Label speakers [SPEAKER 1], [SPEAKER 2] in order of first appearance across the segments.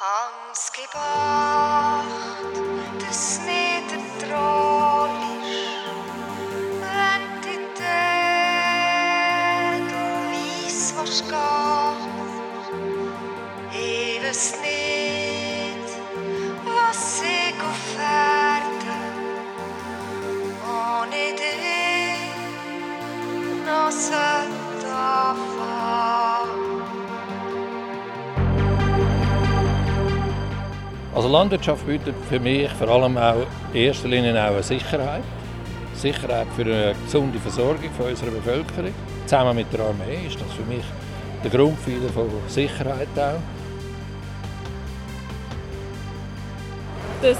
[SPEAKER 1] Hans gebracht, das nicht
[SPEAKER 2] Also Landwirtschaft bietet für mich vor allem auch in erster Linie auch eine Sicherheit. Sicherheit für eine gesunde Versorgung von unserer Bevölkerung. Zusammen mit der Armee ist das für mich der Grundpfeiler von Sicherheit auch.
[SPEAKER 3] dass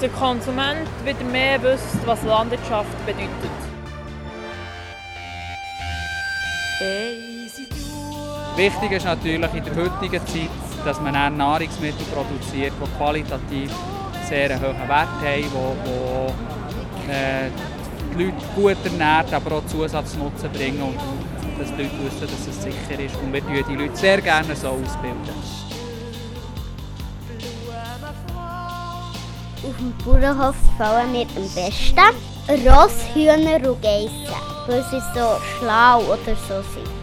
[SPEAKER 3] der Konsument wieder mehr wüsste, was Landwirtschaft bedeutet.
[SPEAKER 4] Wichtig ist natürlich in der heutigen Zeit, dass man auch Nahrungsmittel produziert, die qualitativ sehr hohen Wert haben, wo äh, die Leute gut ernährt, aber auch Zusatznutzen bringen und dass die Leute wissen, dass es sicher ist. Und wir bilden die Leute sehr gerne so ausbilden.
[SPEAKER 5] Auf dem Bauernhof gefallen mir am besten Ross, Hühner und Geissen, weil sie so schlau oder so sind.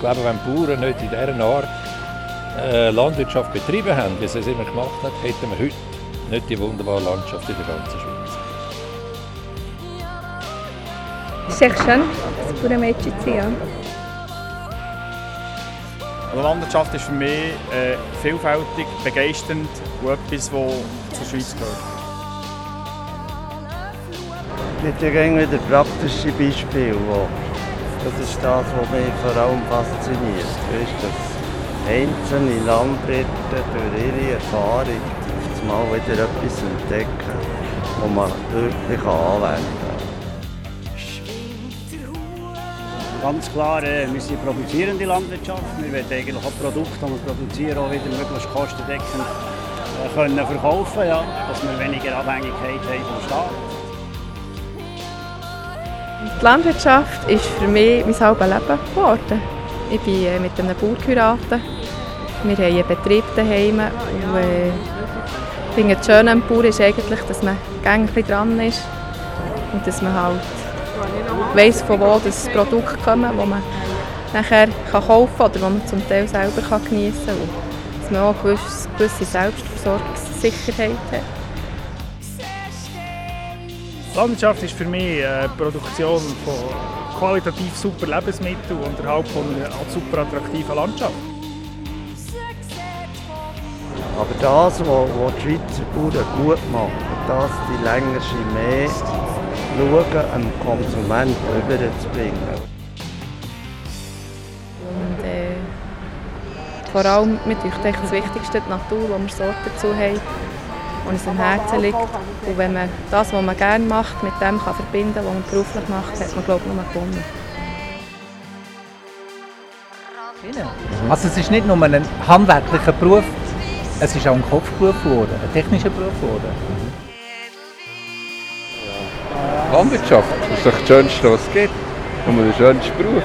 [SPEAKER 2] Ich glaube, wenn die Bauern nicht in dieser Art äh, Landwirtschaft betrieben haben, wie sie es immer gemacht haben, hätten wir heute nicht die wunderbare Landschaft in der ganzen Schweiz.
[SPEAKER 6] Sehr schön, das Bauernmädchen zu sein.
[SPEAKER 7] Also Landwirtschaft ist für mich äh, vielfältig, begeisternd und etwas, das zur Schweiz gehört.
[SPEAKER 8] gibt ja gerne wieder praktische Beispiele. Das ist das, was mich vor allem fasziniert. Weißt, dass einzelne Landwirte durch ihre Erfahrung auf einmal wieder etwas entdecken, das man wirklich anwenden kann.
[SPEAKER 9] Ganz klar, äh, wir sind produzierende Landwirtschaft. Wir wollen eigentlich auch Produkte, die wir produzieren, auch wieder möglichst kostendeckend äh, können verkaufen ja, dass wir weniger Abhängigkeit haben vom Staat.
[SPEAKER 6] Die Landwirtschaft ist für mich mein halbes Leben geworden. Ich bin äh, mit einem Bauer geheiratet. Wir haben einen Betrieb daheim. Und, äh, ich finde, das Schöne am Bauer ist eigentlich, dass man ein dran ist. Und dass man halt weiss, von wo das Produkt kommt, das man nachher kann kaufen kann oder das man zum Teil selber kann geniessen kann. Und dass man auch eine gewisse Selbstversorgungssicherheit hat.
[SPEAKER 7] Landwirtschaft ist für mich äh, die Produktion von qualitativ super Lebensmitteln unterhalb von einer super attraktiven Landschaft.
[SPEAKER 8] Aber das, was, die Schweizer Bauern gut machen, das die längste mehr schauen, einem Konsument überzubringen.
[SPEAKER 6] Und äh, vor allem, mir denkt echt das Wichtigste die Natur, wo wir Sorten dazu haben, und uns am Herzen liegt. Und wenn man das, was man gerne macht, mit dem kann verbinden kann, was man beruflich macht, hat man, glaube ich, nur gewonnen.
[SPEAKER 10] Also es ist nicht nur ein handwerklicher Beruf, es ist auch ein Kopfberuf geworden, ein technischer Beruf geworden.
[SPEAKER 11] Landwirtschaft ist doch das Schönste, was es gibt. Und der schönste Beruf.